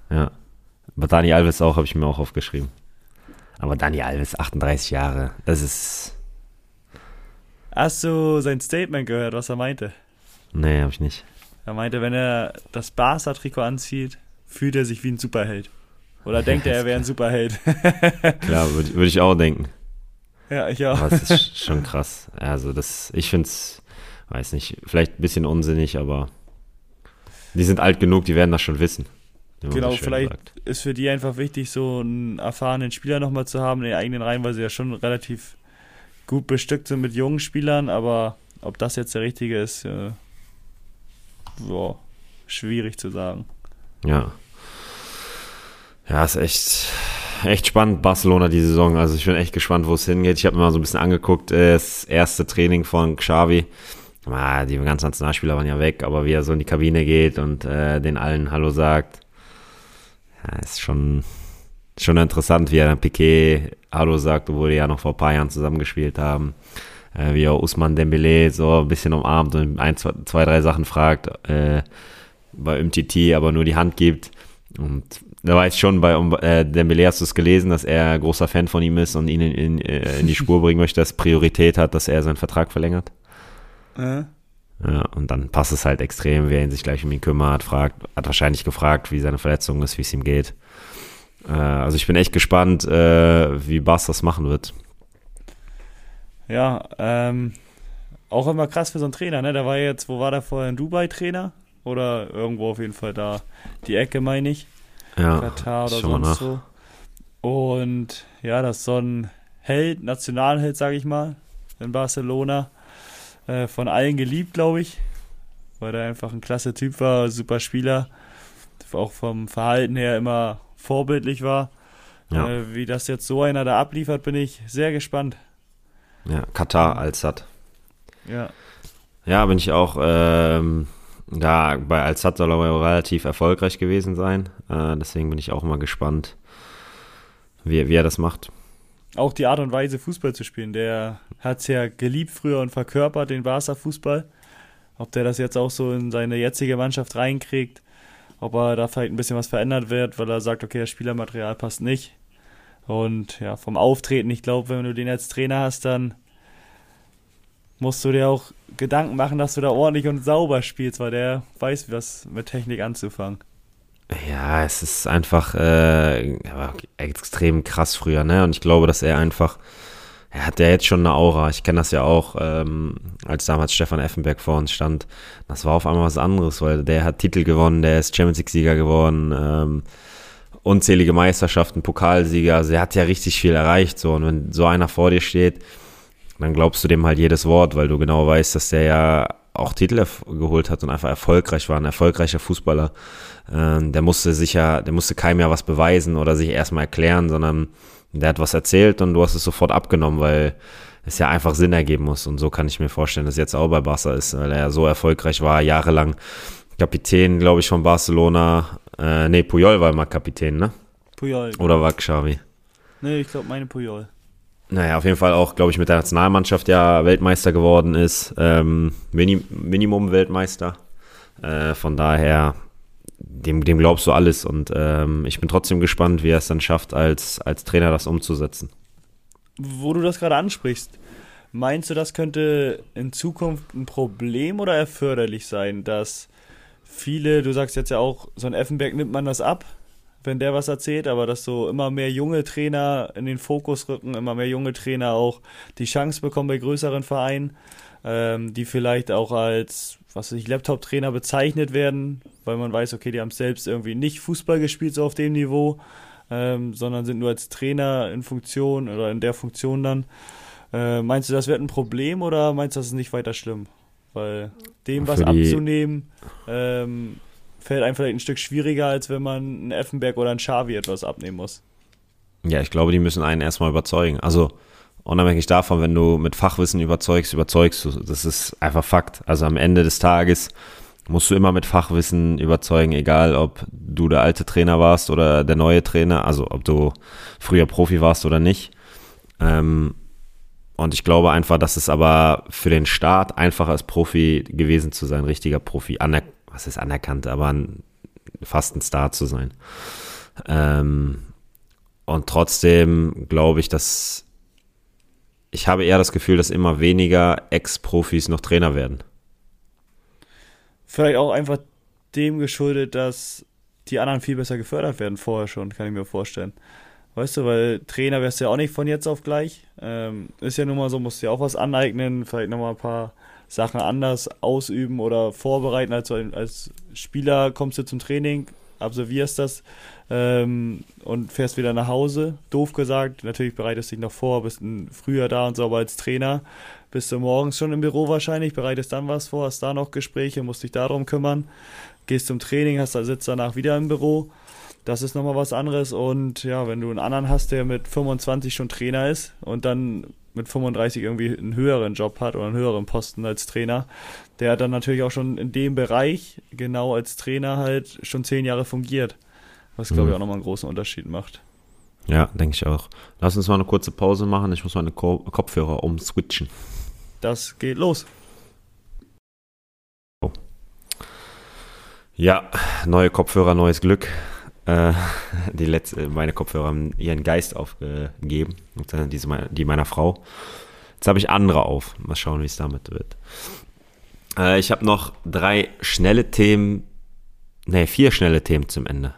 Ja. Aber Dani Alves auch, habe ich mir auch aufgeschrieben. Aber Dani Alves, 38 Jahre, das ist. Hast du sein Statement gehört, was er meinte? Nee, habe ich nicht. Er meinte, wenn er das Barca-Trikot anzieht, fühlt er sich wie ein Superheld. Oder denkt er, er wäre ein Superheld. Klar, würde würd ich auch denken. ja, ich auch. Aber es ist schon krass. Also, das, ich finde es, weiß nicht, vielleicht ein bisschen unsinnig, aber die sind alt genug, die werden das schon wissen. Genau, so vielleicht sagt. ist für die einfach wichtig, so einen erfahrenen Spieler nochmal zu haben in den eigenen Reihen, weil sie ja schon relativ gut bestückt sind mit jungen Spielern, aber ob das jetzt der richtige ist, äh, boah, schwierig zu sagen. Ja. Ja, ist echt, echt spannend, Barcelona die Saison. Also ich bin echt gespannt, wo es hingeht. Ich habe mir mal so ein bisschen angeguckt, äh, das erste Training von Xavi. Ah, die ganzen Nationalspieler waren ja weg, aber wie er so in die Kabine geht und äh, den allen Hallo sagt, ja, ist schon, schon interessant, wie er dann Piquet Hallo sagt, obwohl die ja noch vor ein paar Jahren zusammengespielt haben. Äh, wie er Usman Dembele so ein bisschen umarmt und ein, zwei, zwei drei Sachen fragt äh, bei MTT, aber nur die Hand gibt. Und da weiß ich schon, bei äh, Dembele hast du es gelesen, dass er großer Fan von ihm ist und ihn in, in, äh, in die Spur bringen möchte, dass Priorität hat, dass er seinen Vertrag verlängert. Äh? Ja, und dann passt es halt extrem, wer ihn sich gleich um ihn kümmert, fragt, hat wahrscheinlich gefragt, wie seine Verletzung ist, wie es ihm geht. Äh, also ich bin echt gespannt, äh, wie Bas das machen wird. Ja, ähm, auch immer krass für so einen Trainer, ne? Der war jetzt, wo war der vorher, ein Dubai-Trainer? Oder irgendwo auf jeden Fall da, die Ecke meine ich. Ja, Katar oder sonst nach. so. Und ja, das ist so ein Held, Nationalheld, sage ich mal, in Barcelona. Äh, von allen geliebt, glaube ich, weil er einfach ein klasse Typ war, super Spieler, auch vom Verhalten her immer vorbildlich war. Ja. Äh, wie das jetzt so einer da abliefert, bin ich sehr gespannt. Ja, Katar als Sat. Ja, Ja, bin ich auch. Ähm, da bei Al-Sad soll er relativ erfolgreich gewesen sein. Äh, deswegen bin ich auch mal gespannt, wie, wie er das macht. auch die Art und Weise, Fußball zu spielen. Der hat es ja geliebt früher und verkörpert, den Barca-Fußball. Ob der das jetzt auch so in seine jetzige Mannschaft reinkriegt, ob er da vielleicht ein bisschen was verändert wird, weil er sagt, okay, das Spielermaterial passt nicht. Und ja, vom Auftreten, ich glaube, wenn du den als Trainer hast, dann musst du dir auch Gedanken machen, dass du da ordentlich und sauber spielst, weil der weiß, was mit Technik anzufangen. Ja, es ist einfach äh, extrem krass früher, ne? Und ich glaube, dass er einfach, er hat ja jetzt schon eine Aura. Ich kenne das ja auch, ähm, als damals Stefan Effenberg vor uns stand. Das war auf einmal was anderes, weil der hat Titel gewonnen, der ist Champions League-Sieger geworden, ähm, unzählige Meisterschaften, Pokalsieger. Also er hat ja richtig viel erreicht. So. Und wenn so einer vor dir steht, dann glaubst du dem halt jedes Wort, weil du genau weißt, dass der ja auch Titel geholt hat und einfach erfolgreich war, ein erfolgreicher Fußballer. Ähm, der musste sicher, der musste keinem ja was beweisen oder sich erstmal erklären, sondern der hat was erzählt und du hast es sofort abgenommen, weil es ja einfach Sinn ergeben muss. Und so kann ich mir vorstellen, dass jetzt auch bei Barca ist, weil er ja so erfolgreich war, jahrelang Kapitän, glaube ich, von Barcelona. Äh, nee, Puyol war immer Kapitän, ne? Puyol. Oder war Xavi? Nee, ich glaube meine Puyol. Naja, auf jeden Fall auch, glaube ich, mit der Nationalmannschaft ja Weltmeister geworden ist. Ähm, Minim Minimum-Weltmeister. Äh, von daher, dem, dem glaubst du alles. Und ähm, ich bin trotzdem gespannt, wie er es dann schafft, als, als Trainer das umzusetzen. Wo du das gerade ansprichst, meinst du, das könnte in Zukunft ein Problem oder erforderlich sein, dass viele, du sagst jetzt ja auch, so ein Effenberg nimmt man das ab, wenn der was erzählt, aber dass so immer mehr junge Trainer in den Fokus rücken, immer mehr junge Trainer auch die Chance bekommen bei größeren Vereinen, ähm, die vielleicht auch als, was weiß ich, Laptop-Trainer bezeichnet werden, weil man weiß, okay, die haben selbst irgendwie nicht Fußball gespielt, so auf dem Niveau, ähm, sondern sind nur als Trainer in Funktion oder in der Funktion dann. Äh, meinst du, das wird ein Problem oder meinst du, das ist nicht weiter schlimm? Weil dem was abzunehmen, ähm, fällt einem vielleicht ein Stück schwieriger, als wenn man einen Effenberg oder einen Xavi etwas abnehmen muss. Ja, ich glaube, die müssen einen erstmal überzeugen. Also unabhängig davon, wenn du mit Fachwissen überzeugst, überzeugst du. Das ist einfach Fakt. Also am Ende des Tages musst du immer mit Fachwissen überzeugen, egal ob du der alte Trainer warst oder der neue Trainer, also ob du früher Profi warst oder nicht. Ähm, und ich glaube einfach, dass es aber für den Staat einfacher ist, Profi gewesen zu sein, richtiger Profi, aner was ist anerkannt, aber ein, fast ein Star zu sein. Ähm, und trotzdem glaube ich, dass ich habe eher das Gefühl, dass immer weniger Ex-Profis noch Trainer werden. Vielleicht auch einfach dem geschuldet, dass die anderen viel besser gefördert werden vorher schon, kann ich mir vorstellen. Weißt du, weil Trainer wärst du ja auch nicht von jetzt auf gleich. Ähm, ist ja nun mal so, musst du ja auch was aneignen, vielleicht nochmal ein paar Sachen anders ausüben oder vorbereiten. Als, als Spieler kommst du zum Training, absolvierst das ähm, und fährst wieder nach Hause. Doof gesagt, natürlich bereitest du dich noch vor, bist früher da und so, aber als Trainer bist du morgens schon im Büro wahrscheinlich, bereitest dann was vor, hast da noch Gespräche, musst dich darum kümmern, gehst zum Training, hast, sitzt danach wieder im Büro. Das ist nochmal was anderes und ja, wenn du einen anderen hast, der mit 25 schon Trainer ist und dann mit 35 irgendwie einen höheren Job hat oder einen höheren Posten als Trainer, der hat dann natürlich auch schon in dem Bereich genau als Trainer halt schon zehn Jahre fungiert. Was, glaube ich, mhm. auch nochmal einen großen Unterschied macht. Ja, denke ich auch. Lass uns mal eine kurze Pause machen. Ich muss meine Ko Kopfhörer umswitchen. Das geht los. Oh. Ja, neue Kopfhörer, neues Glück. Äh, die letzte, meine Kopfhörer haben ihren Geist aufgegeben, diese, die meiner Frau. Jetzt habe ich andere auf. Mal schauen, wie es damit wird. Äh, ich habe noch drei schnelle Themen, ne, vier schnelle Themen zum Ende.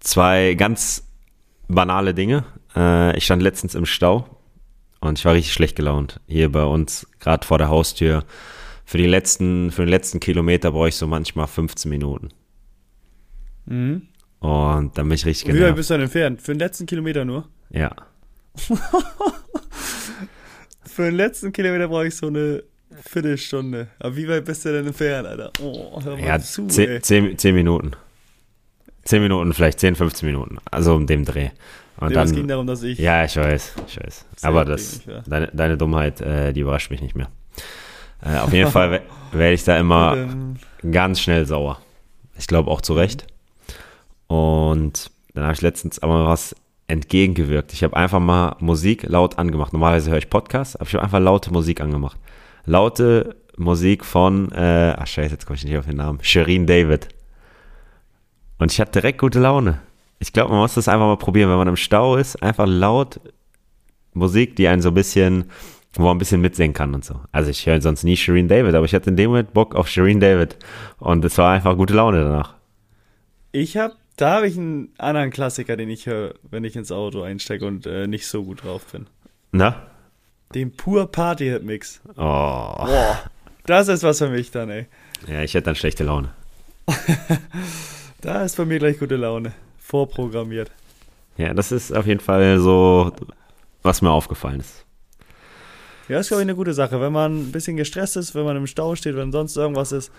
Zwei ganz banale Dinge. Äh, ich stand letztens im Stau und ich war richtig schlecht gelaunt. Hier bei uns, gerade vor der Haustür. Für, die letzten, für den letzten Kilometer brauche ich so manchmal 15 Minuten. Mhm. Und dann bin ich richtig genervt. Wie weit bist du dann entfernt? Für den letzten Kilometer nur? Ja. Für den letzten Kilometer brauche ich so eine Viertelstunde. Aber wie weit bist du denn entfernt, Alter? Oh, hör mal ja, zu, zehn, zehn, zehn, Minuten. Zehn Minuten, vielleicht 10, 15 Minuten. Also um dem Dreh. Und nee, dann, es ging darum, dass ich. Ja, ich weiß, ich weiß. Aber das, deine, deine Dummheit, äh, die überrascht mich nicht mehr. Äh, auf jeden Fall werde ich da immer ganz schnell sauer. Ich glaube auch zu Recht. Und dann habe ich letztens aber was entgegengewirkt. Ich habe einfach mal Musik laut angemacht. Normalerweise höre ich Podcasts, aber ich habe einfach laute Musik angemacht. Laute Musik von, äh, ach scheiße, jetzt komme ich nicht auf den Namen, Shireen David. Und ich hatte direkt gute Laune. Ich glaube, man muss das einfach mal probieren, wenn man im Stau ist, einfach laut Musik, die einen so ein bisschen wo man ein bisschen mitsingen kann und so. Also ich höre sonst nie Shireen David, aber ich hatte in dem Moment Bock auf Shireen David und es war einfach gute Laune danach. Ich habe, da habe ich einen anderen Klassiker, den ich höre, wenn ich ins Auto einstecke und äh, nicht so gut drauf bin. Na? Den pur Party-Hit-Mix. Oh. Boah, das ist was für mich dann, ey. Ja, ich hätte dann schlechte Laune. Da ist bei mir gleich gute Laune. Vorprogrammiert. Ja, das ist auf jeden Fall so, was mir aufgefallen ist. Ja, ist, glaube ich, eine gute Sache. Wenn man ein bisschen gestresst ist, wenn man im Stau steht, wenn sonst irgendwas ist,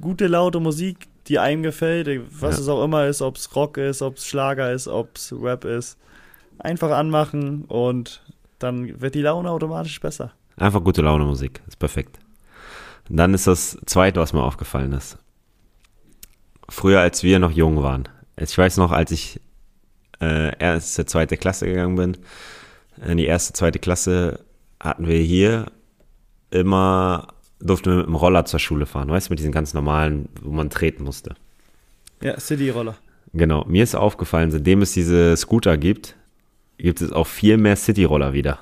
gute, laute Musik, die einem gefällt, was Ja. es auch immer ist, ob es Rock ist, ob es Schlager ist, ob es Rap ist, einfach anmachen und dann wird die Laune automatisch besser. Einfach gute Laune Musik, ist perfekt. Und dann ist das zweite, was mir aufgefallen ist. Früher, als wir noch jung waren. Ich weiß noch, als ich äh, erste, zweite Klasse gegangen bin, in die erste, zweite Klasse hatten wir hier immer, durften wir mit dem Roller zur Schule fahren, weißt du, mit diesen ganz normalen, wo man treten musste. Ja, City-Roller. Genau, mir ist aufgefallen, seitdem es diese Scooter gibt, gibt es auch viel mehr City-Roller wieder.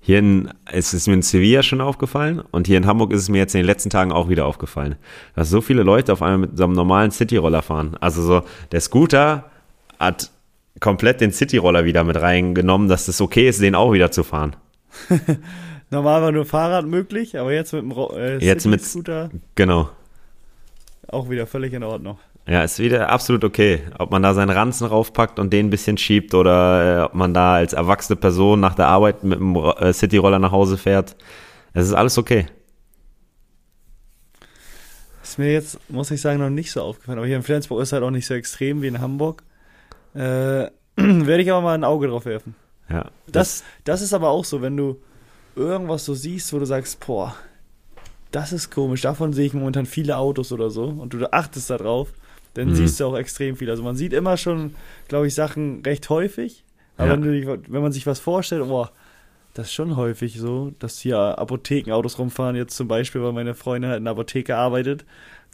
Hier in, es ist mir in Sevilla schon aufgefallen und hier in Hamburg ist es mir jetzt in den letzten Tagen auch wieder aufgefallen, dass so viele Leute auf einmal mit so einem normalen City-Roller fahren. Also so, der Scooter hat komplett den City-Roller wieder mit reingenommen, dass es okay ist, den auch wieder zu fahren. Normal war nur Fahrrad möglich, aber jetzt mit dem äh, Jetzt mit- City-Scooter Genau. auch wieder völlig in Ordnung. Ja, ist wieder absolut okay. Ob man da seinen Ranzen raufpackt und den ein bisschen schiebt oder äh, ob man da als erwachsene Person nach der Arbeit mit dem äh, Cityroller nach Hause fährt. Es ist alles okay. Ist mir jetzt, muss ich sagen, noch nicht so aufgefallen. Aber hier in Flensburg ist halt auch nicht so extrem wie in Hamburg. Äh, werde ich aber mal ein Auge drauf werfen. Ja, Das, das ist aber auch so, wenn du irgendwas so siehst, wo du sagst, boah, das ist komisch, davon sehe ich momentan viele Autos oder so und du achtest da drauf, dann Mhm. siehst du auch extrem viel. Also man sieht immer schon, glaube ich, Sachen recht häufig, aber Ja. wenn, wenn man sich was vorstellt, boah, das ist schon häufig so, dass hier Apothekenautos rumfahren. Jetzt zum Beispiel, weil meine Freundin halt in der Apotheke arbeitet.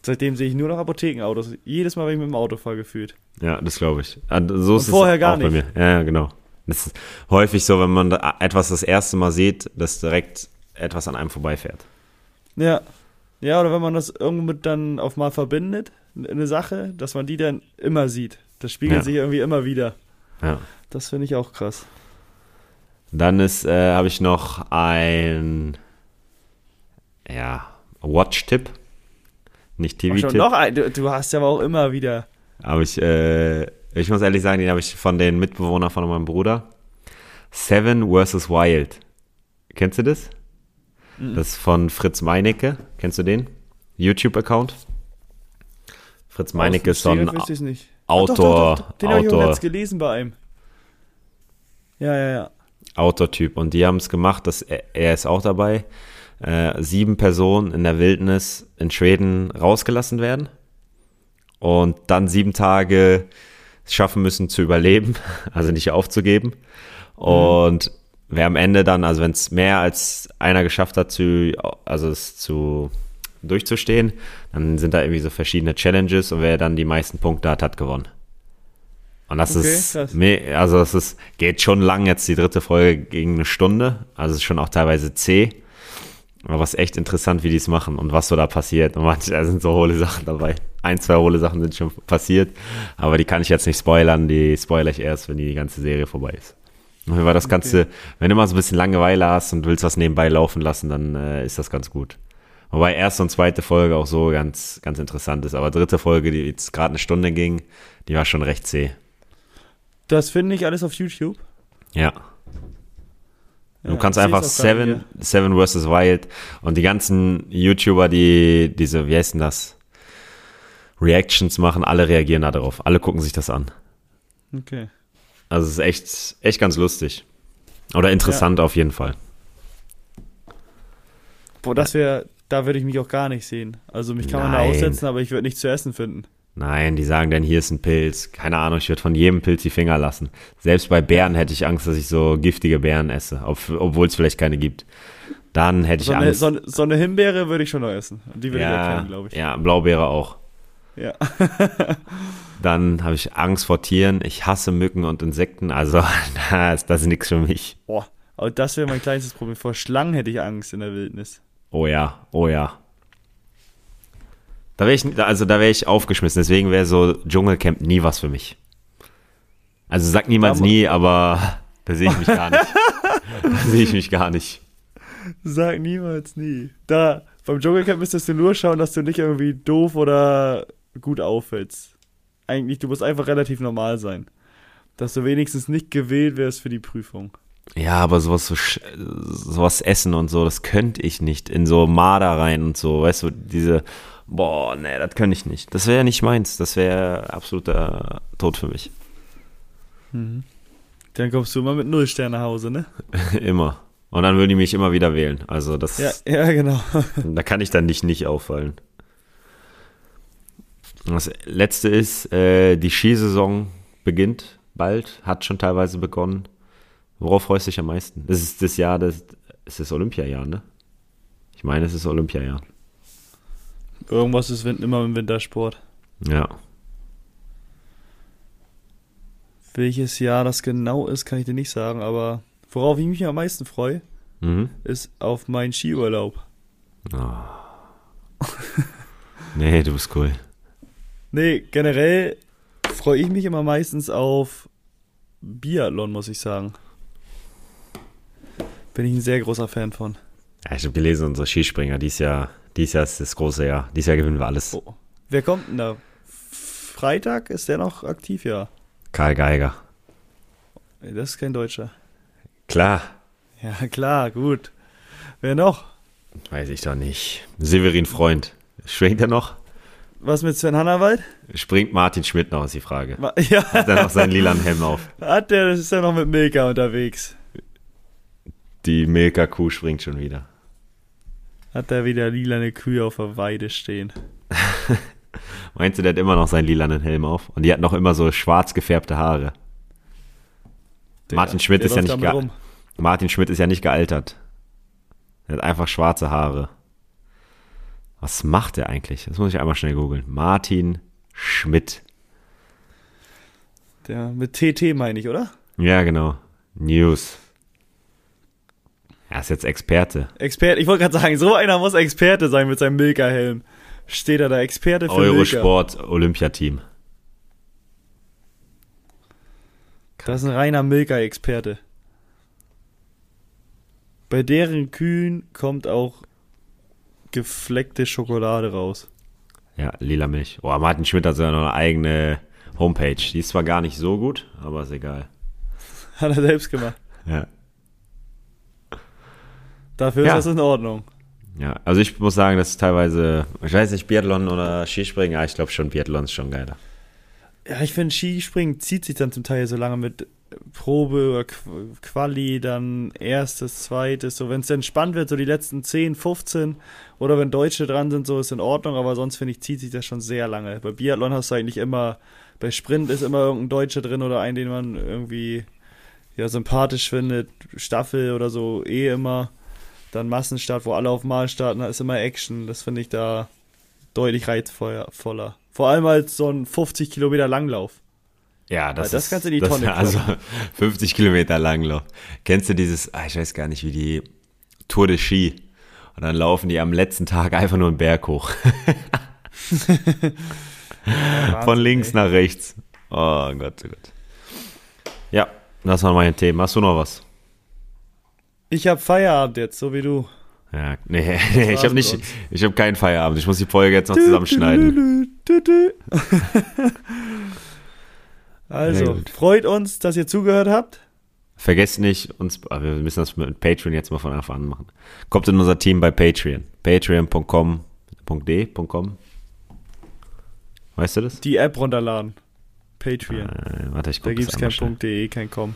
Seitdem sehe ich nur noch Apothekenautos. Jedes Mal, wenn ich mit dem Auto fahre, gefühlt. ja, das glaube ich. Ah, So ist vorher es gar auch bei mir. nicht. Ja, genau. Das ist häufig so, wenn man etwas das erste Mal sieht, dass direkt etwas an einem vorbeifährt. Ja. Ja, oder wenn man das irgendwo mit dann auf mal verbindet, eine Sache, dass man die dann immer sieht. Das spiegelt Ja. sich irgendwie immer wieder. Ja. Das finde ich auch krass. Dann ist, äh, habe ich noch ein, ja, Watch-Tipp. Nicht TV-Tipp. noch ein, du, du hast ja aber auch immer wieder. Aber ich, äh, ich muss ehrlich sagen, den habe ich von den Mitbewohnern von meinem Bruder. Seven vs. Wild. Kennst du das? Mhm. Das ist von Fritz Meinecke. Kennst du den? YouTube-Account? Fritz Meinecke ist so ein nicht. Autor- Ach, doch, doch, doch. Den habe ich auch Autor- letzt gelesen bei einem. Ja, ja, ja. Outdoor-Typ. Und die haben es gemacht, dass er, er ist auch dabei, äh, sieben Personen in der Wildnis in Schweden rausgelassen werden und dann sieben Tage schaffen müssen zu überleben, also nicht aufzugeben. Und wer am Ende dann, also wenn es mehr als einer geschafft hat, zu, also es zu durchzustehen, dann sind da irgendwie so verschiedene Challenges und wer dann die meisten Punkte hat, hat gewonnen. Und das Okay, ist, krass. also es ist, geht schon lang jetzt die dritte Folge gegen eine Stunde, also es ist schon auch teilweise zäh. Aber es ist echt interessant, wie die es machen und was so da passiert. Und manchmal sind so hohle Sachen dabei. Ein, zwei hohle Sachen sind schon passiert, aber die kann ich jetzt nicht spoilern, die spoilere ich erst, wenn die ganze Serie vorbei ist. Und war das Ganze, wenn du mal so ein bisschen Langeweile hast und willst was nebenbei laufen lassen, dann äh, ist das ganz gut. Wobei erste und zweite Folge auch so ganz, ganz interessant ist. Aber dritte Folge, die jetzt gerade eine Stunde ging, die war schon recht zäh. Das finde ich alles auf YouTube. Ja. Du Ja, kannst einfach Seven, Seven vs. Wild und die ganzen YouTuber, die diese, wie heißt denn das? Reactions machen, alle reagieren da drauf. Alle gucken sich das an. Okay. Also es ist echt, echt ganz lustig. Oder interessant auf jeden Fall. Boah, das wäre, da würde ich mich auch gar nicht sehen. Also mich kann man da Nein. aussetzen, aber ich würde nichts zu essen finden. Nein, die sagen dann, hier ist ein Pilz. Keine Ahnung, ich würde von jedem Pilz die Finger lassen. Selbst bei Bären hätte ich Angst, dass ich so giftige Bären esse, ob, obwohl es vielleicht keine gibt. Dann hätte ich So eine, Angst. so, eine- so eine Himbeere würde ich schon noch essen. Die würde ich ja, erkennen, glaube ich. ja, Blaubeere auch. Ja. Dann habe ich Angst vor Tieren. Ich hasse Mücken und Insekten. Also, das, das ist nichts für mich. Boah, Aber das wäre mein kleinstes Problem. Vor Schlangen hätte ich Angst in der Wildnis. Oh ja, oh ja. Da wäre ich, also da wäre ich aufgeschmissen. Deswegen wäre so Dschungelcamp nie was für mich. Also sag niemals Aber- nie, aber da sehe ich mich gar nicht. da sehe ich mich gar nicht. Sag niemals nie. Da, beim Dschungelcamp müsstest du nur schauen, dass du nicht irgendwie doof oder gut auffällst. Eigentlich, du musst einfach relativ normal sein. Dass du wenigstens nicht gewählt wirst für die Prüfung. Ja, aber sowas, so, sowas essen und so, das könnte ich nicht. In so Marder rein und so, weißt du, diese, boah, nee, das könnte ich nicht. Das wäre nicht meins. Das wäre absoluter Tod für mich. Dann kommst du immer mit null Stern nach Hause, ne? immer. Und dann würden die mich immer wieder wählen. Also das, Ja, ja, genau. da kann ich dann nicht nicht auffallen. Das letzte ist, äh, die Skisaison beginnt bald, hat schon teilweise begonnen. Worauf freust du dich am meisten? Das ist das Jahr, das ist das Olympiajahr, ne? Ich meine, es ist Olympiajahr. Irgendwas ist immer im Wintersport. Ja. Welches Jahr das genau ist, kann ich dir nicht sagen, aber worauf ich mich am meisten freue, Mhm. ist auf meinen Skiurlaub. Nee, du bist cool. Nee, generell freue ich mich immer meistens auf Biathlon, muss ich sagen. Bin ich ein sehr großer Fan von. Ja, ich habe gelesen, unsere Skispringer, dies Jahr, dies Jahr ist das große Jahr. Dies Jahr gewinnen wir alles. Oh. Wer kommt denn da? Freitag ist der noch aktiv, ja. Karl Geiger. Das ist kein Deutscher. Klar. Ja, klar, gut. Wer noch? Weiß ich doch nicht. Severin Freund. Schwingt er noch? Was mit Sven Hannawald? Springt Martin Schmidt noch, ist die Frage. Ja, Hat er noch seinen lilanen Helm auf? hat der, ist ja noch mit Milka unterwegs. Die Milka-Kuh springt schon wieder. Hat er wieder lilane Kühe auf der Weide stehen. Meinst du, der hat immer noch seinen lilanen Helm auf? Und die hat noch immer so schwarz gefärbte Haare. Der- Martin Schmidt ist ja nicht ge-. Martin Schmidt ist ja nicht gealtert. Er hat einfach schwarze Haare. Was macht er eigentlich? Das muss ich einmal schnell googeln. Martin Schmidt. Der mit TT meine ich, oder? Ja, genau. News. Er ist jetzt Experte. Experte, ich wollte gerade sagen, so einer muss Experte sein mit seinem Milka-Helm. Steht er da, Experte für Milka. Eurosport Olympiateam. Das ist ein reiner Milka-Experte. Bei deren Kühen kommt auch gefleckte Schokolade raus. Ja, lila Milch. Oh, Martin Schmidt hat sogar noch eine eigene Homepage. Die ist zwar gar nicht so gut, aber ist egal. Hat er selbst gemacht. Ja. Dafür Ja. ist das in Ordnung. Ja, also ich muss sagen, das ist teilweise, ich weiß nicht, Biathlon oder Skispringen, ja, ich glaube schon, Biathlon ist schon geiler. Ja, ich finde, Skispringen zieht sich dann zum Teil so lange mit Probe oder Qu- Quali, dann erstes, zweites, so wenn es dann spannend wird, so die letzten 10, 15 oder wenn Deutsche dran sind, so ist in Ordnung, aber sonst finde ich, zieht sich das schon sehr lange. Bei Biathlon hast du eigentlich immer, bei Sprint ist immer irgendein Deutscher drin oder ein, den man irgendwie ja, sympathisch findet, Staffel oder so, eh immer. Dann Massenstart, wo alle auf Mal starten, da ist immer Action. Das finde ich da deutlich reizvoller. Vor allem als so ein 50 Kilometer Langlauf. Ja, das, Ja, das ist, kannst du in die das, Tonne Also 50 Kilometer Langlauf. Kennst du dieses, ah, ich weiß gar nicht, wie die Tour de Ski. Und dann laufen die am letzten Tag einfach nur einen Berg hoch. Von links nach rechts. Oh Gott, oh Gott. Ja, das waren meine Themen. Hast du noch was? Ich habe Feierabend jetzt, so wie du. Ja, nee, nee ich habe nicht, ich habe keinen Feierabend. Ich muss die Folge jetzt noch zusammenschneiden. Also, freut uns, dass ihr zugehört habt. Vergesst nicht, uns, ah, wir müssen das mit Patreon jetzt mal von Anfang an machen. Kommt in unser Team bei Patreon. Patreon.com, .de, .com. Weißt du das? Die App runterladen. Patreon. Äh, warte, ich da gucke gibt's kein .de, kein .com.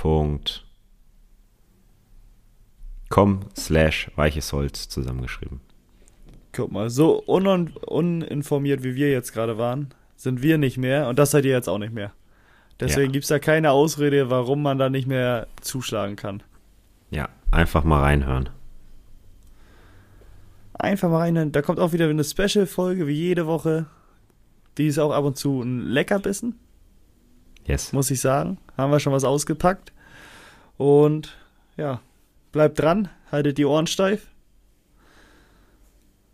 Patreon.com slash weiches Holz zusammengeschrieben. Guck mal, so unin uninformiert wie wir jetzt gerade waren, sind wir nicht mehr und das seid ihr jetzt auch nicht mehr. Deswegen Ja. gibt's da keine Ausrede, warum man da nicht mehr zuschlagen kann. Ja, einfach mal reinhören. Einfach mal rein, da kommt auch wieder eine Special-Folge wie jede Woche. Die ist auch ab und zu ein Leckerbissen. Yes. muss ich sagen. Haben wir schon was ausgepackt. Und ja, bleibt dran, haltet die Ohren steif.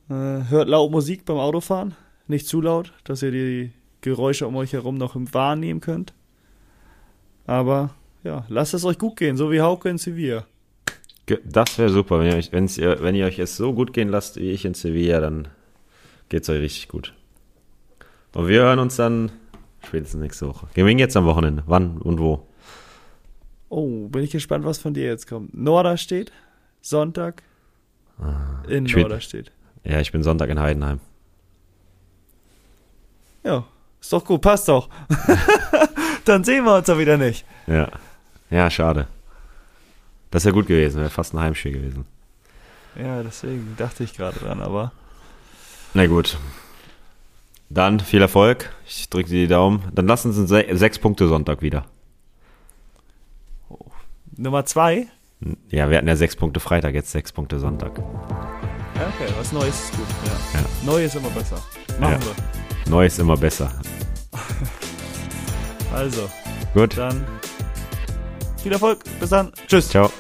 Äh, hört laut Musik beim Autofahren. Nicht zu laut, dass ihr die Geräusche um euch herum noch wahrnehmen könnt. Aber ja, lasst es euch gut gehen, so wie Hauke in Sevilla. Das wäre super. Wenn ihr, euch, wenn's ihr, wenn ihr euch es so gut gehen lasst wie ich in Sevilla, dann geht es euch richtig gut. Und wir hören uns dann spätestens nächste Woche. Gehen wir jetzt am Wochenende? Wann und wo? Oh, bin ich gespannt, was von dir jetzt kommt. Norderstedt, Sonntag in ich will- Norderstedt. Ja, ich bin Sonntag in Heidenheim. Ja, ist doch gut, passt doch. Dann sehen wir uns doch wieder nicht. Ja. Ja, schade. Das wäre gut gewesen, wäre fast ein Heimspiel gewesen. Ja, deswegen dachte ich gerade dran, aber Na gut. Dann viel Erfolg. Ich drücke dir die Daumen. Dann lassen uns se sechs Punkte Sonntag wieder. Nummer zwei. Ja, wir hatten ja sechs Punkte Freitag, jetzt sechs Punkte Sonntag. Ja, okay, was Neues ist gut. Ja. Ja. Neu ist immer besser. Machen wir. Neu ist immer besser. Also, Gut. dann viel Erfolg. Bis dann. Tschüss. Ciao.